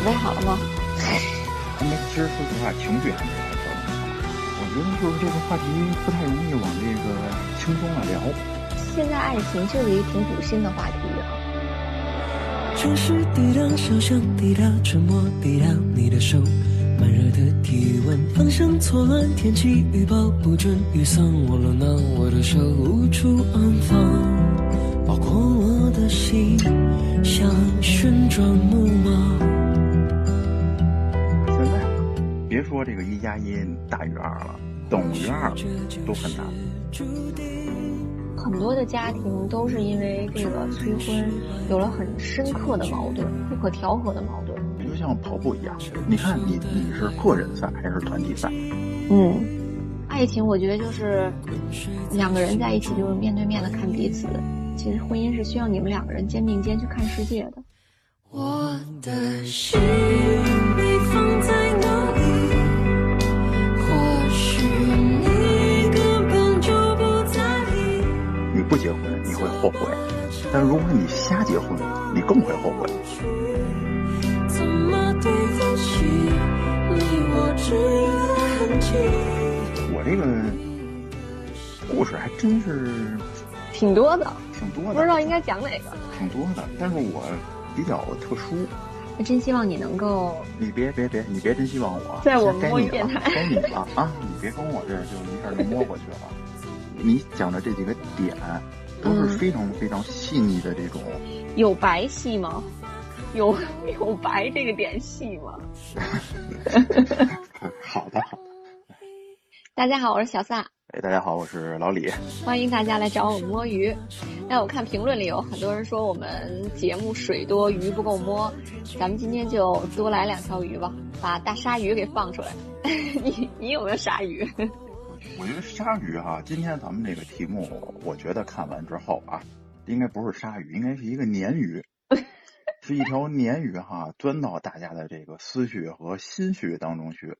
吧，情绪还没有调整好。我觉得就是这个话题不太容易往这个轻松了聊。现在爱情就是一个挺堵心的话题啊。城市滴答，小巷滴答，沉默滴答，你的手，慢热的体温，方向错乱，天气预报不准，雨伞忘了拿，我的手无处安放，包括我的心，像旋转木别说这个一加一大于二了，等于二都很难。很多的家庭都是因为这个催婚有了很深刻的矛盾，不可调和的矛盾。就像跑步一样，你看你你是个人赛还是团体赛？嗯，爱情我觉得就是两个人在一起就是面对面的看彼此。其实婚姻是需要你们两个人肩并肩去看世界的。我的心结婚你会后悔，但如果你瞎结婚，你更会后悔。怎么对得起你我痕迹？我这个故事还真是挺多的，挺多的，不知道应该讲哪个。挺多的，但是我比较特殊。我真希望你能够你别别别，你别真希望我，在我们该你了摸电台该你了啊！你别跟我这就一下就摸过去了。你讲的这几个点都是嗯非常非常细腻的这种，有白细吗？有 有白这个点细吗？好的好的。大家好，我是小撒，哎，大家好，我是老李。欢迎大家来找我摸鱼。那我看评论里有很多人说我们节目水多鱼不够摸，咱们今天就多来两条鱼吧，把大鲨鱼给放出来。你你有没有鲨鱼？我觉得鲨鱼哈、今天咱们这个题目，我觉得看完之后啊，应该不是鲨鱼，应该是一个鲶鱼，是一条鲶鱼哈、钻到大家的这个思绪和心绪当中去，